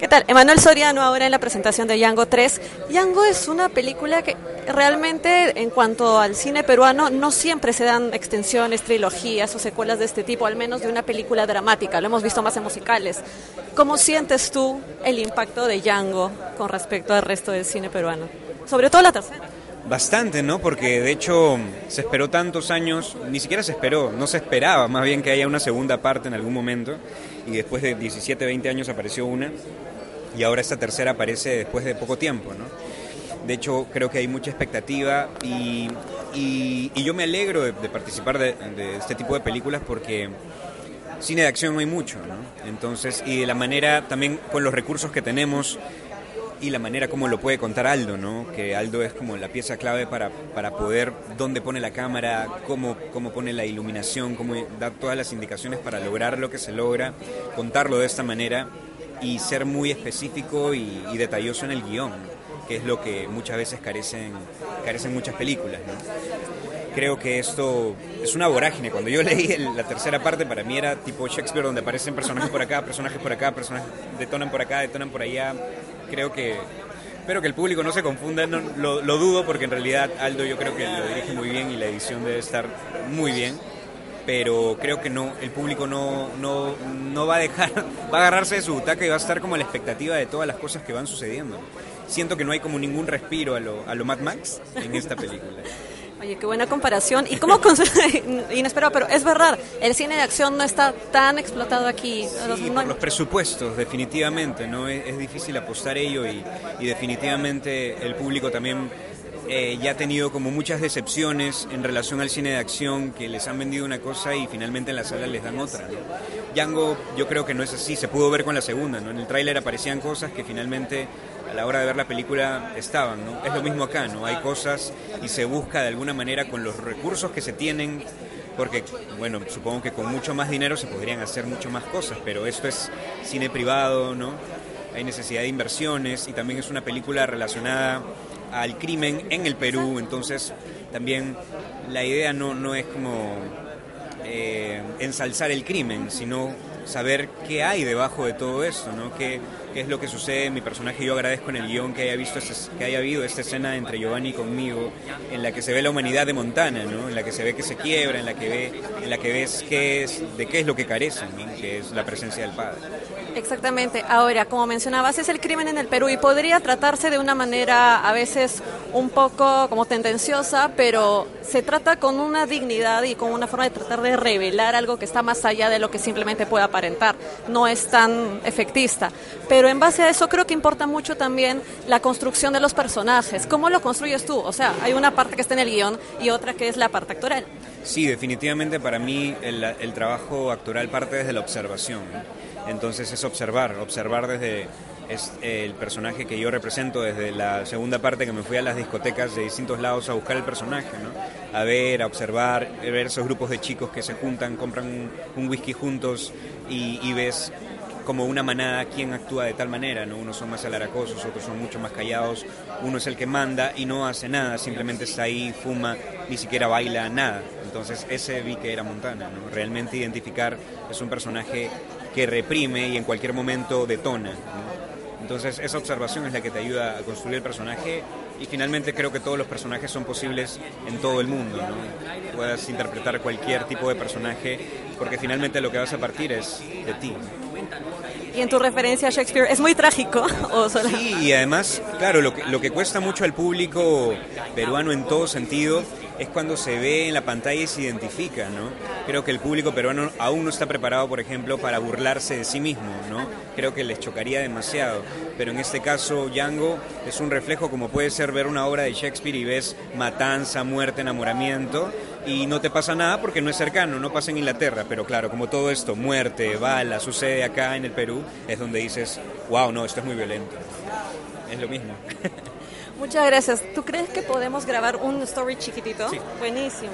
¿Qué tal? Emanuel Soriano ahora en la presentación de Yango 3. Yango es una película que realmente en cuanto al cine peruano no siempre se dan extensiones, trilogías o secuelas de este tipo, al menos de una película dramática. Lo hemos visto más en musicales. ¿Cómo sientes tú el impacto de Yango con respecto al resto del cine peruano? Sobre todo la tercera. Bastante, ¿no? Porque de hecho se esperó tantos años, ni siquiera se esperó, no se esperaba más bien que haya una segunda parte en algún momento y después de 17, 20 años apareció una y ahora esta tercera aparece después de poco tiempo, ¿no? De hecho, creo que hay mucha expectativa y, y, yo me alegro de, participar de, este tipo de películas porque cine de acción hay mucho, ¿no? Entonces, y de la manera, también con los recursos que tenemos y la manera como lo puede contar Aldo, ¿no? Que Aldo es como la pieza clave para, para poder, dónde pone la cámara, cómo, cómo pone la iluminación, cómo da todas las indicaciones para lograr lo que se logra, contarlo de esta manera y ser muy específico y, detalloso en el guion, que es lo que muchas veces carecen, carecen muchas películas. Creo que esto es una vorágine. Cuando yo leí la tercera parte, para mí era tipo Shakespeare, donde aparecen personajes por acá, personajes por acá, personajes detonan por acá, detonan por allá. Creo que espero que el público no se confunda, lo, lo, dudo porque en realidad Aldo yo creo que lo dirige muy bien y la edición debe estar muy bien pero creo que no, el público no, no, no va a dejar, va a agarrarse de su butaca y va a estar como a la expectativa de todas las cosas que van sucediendo. Siento que no hay como ningún respiro a lo, a lo Mad Max en esta película. Oye, qué buena comparación. ¿Y cómo inesperado? Pero es verdad, el cine de acción no está tan explotado aquí. Sí, por los presupuestos, definitivamente, ¿no? Es, es difícil apostar ello y, y definitivamente el público también eh, ya ha tenido como muchas decepciones en relación al cine de acción, que les han vendido una cosa y finalmente en la sala les dan otra. Django yo creo que no es así, se pudo ver con la segunda, ¿no? en el tráiler aparecían cosas que finalmente a la hora de ver la película estaban, ¿no? Es lo mismo acá, ¿no? Hay cosas y se busca de alguna manera con los recursos que se tienen, porque, bueno, supongo que con mucho más dinero se podrían hacer mucho más cosas, pero esto es cine privado, ¿no? Hay necesidad de inversiones y también es una película relacionada al crimen en el Perú, entonces también la idea no, no es como eh, ensalzar el crimen, sino saber qué hay debajo de todo esto, ¿no? ¿Qué, qué es lo que sucede. Mi personaje, yo agradezco en el guion que haya visto este, que haya habido esta escena entre Giovanni y conmigo, en la que se ve la humanidad de Montana, ¿no? En la que se ve que se quiebra, en la que ve, en la que ves qué es, de qué es lo que carecen, que es la presencia del padre. Exactamente. Ahora, como mencionabas, es el crimen en el Perú y podría tratarse de una manera a veces un poco como tendenciosa, pero se trata con una dignidad y con una forma de tratar de revelar algo que está más allá de lo que simplemente puede No es tan efectista. Pero en base a eso creo que importa mucho también la construcción de los personajes. ¿Cómo lo construyes tú? O sea, hay una parte que está en el guion y otra que es la parte actoral. Sí, definitivamente para mí el, el trabajo actoral parte desde la observación. Entonces es observar, observar desde es el personaje que yo represento desde la segunda parte que me fui a las discotecas de distintos lados a buscar el personaje, ¿no? A ver, a observar, a ver esos grupos de chicos que se juntan, compran un, whisky juntos y, ves como una manada quién actúa de tal manera, ¿no? Unos son más alaracosos, otros son mucho más callados, uno es el que manda y no hace nada, simplemente está ahí, fuma, ni siquiera baila nada. Entonces ese vi que era Montana, ¿no? Realmente identificar es un personaje que reprime y en cualquier momento detona. Entonces esa observación es la que te ayuda a construir el personaje y finalmente creo que todos los personajes son posibles en todo el mundo. ¿no? Puedas interpretar cualquier tipo de personaje porque finalmente lo que vas a partir es de ti. Y en tu referencia a Shakespeare, ¿es muy trágico? ¿o Sí, y además, claro, lo que, lo que cuesta mucho al público peruano en todo sentido es cuando se ve en la pantalla y se identifica, ¿no? Creo que el público peruano aún no está preparado, por ejemplo, para burlarse de sí mismo, ¿no? Creo que les chocaría demasiado, pero en este caso Django es un reflejo como puede ser ver una obra de Shakespeare y ves matanza, muerte, enamoramiento y no te pasa nada porque no es cercano, no pasa en Inglaterra, pero claro, como todo esto, muerte, bala, sucede acá en el Perú, es donde dices, wow, no, esto es muy violento. Es lo mismo. Muchas gracias. ¿Tú crees que podemos grabar un story chiquitito? Sí. Buenísimo.